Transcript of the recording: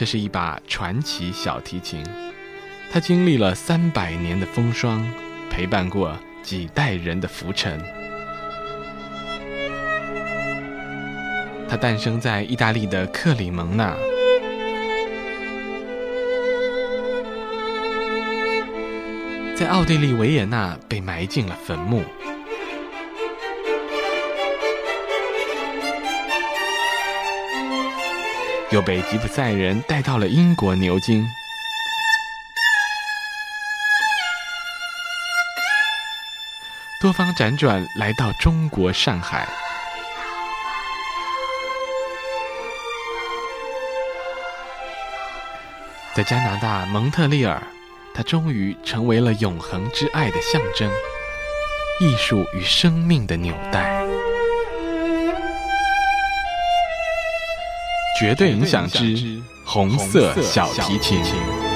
这是一把传奇小提琴，它经历了三百年的风霜，陪伴过几代人的浮沉。它诞生在意大利的克里蒙纳，在奥地利维也纳被埋进了坟墓。又被吉普赛人带到了英国牛津，多方辗转来到中国上海，在加拿大蒙特利尔，它终于成为了永恒之爱的象征，艺术与生命的纽带。绝对影响之红色小提琴。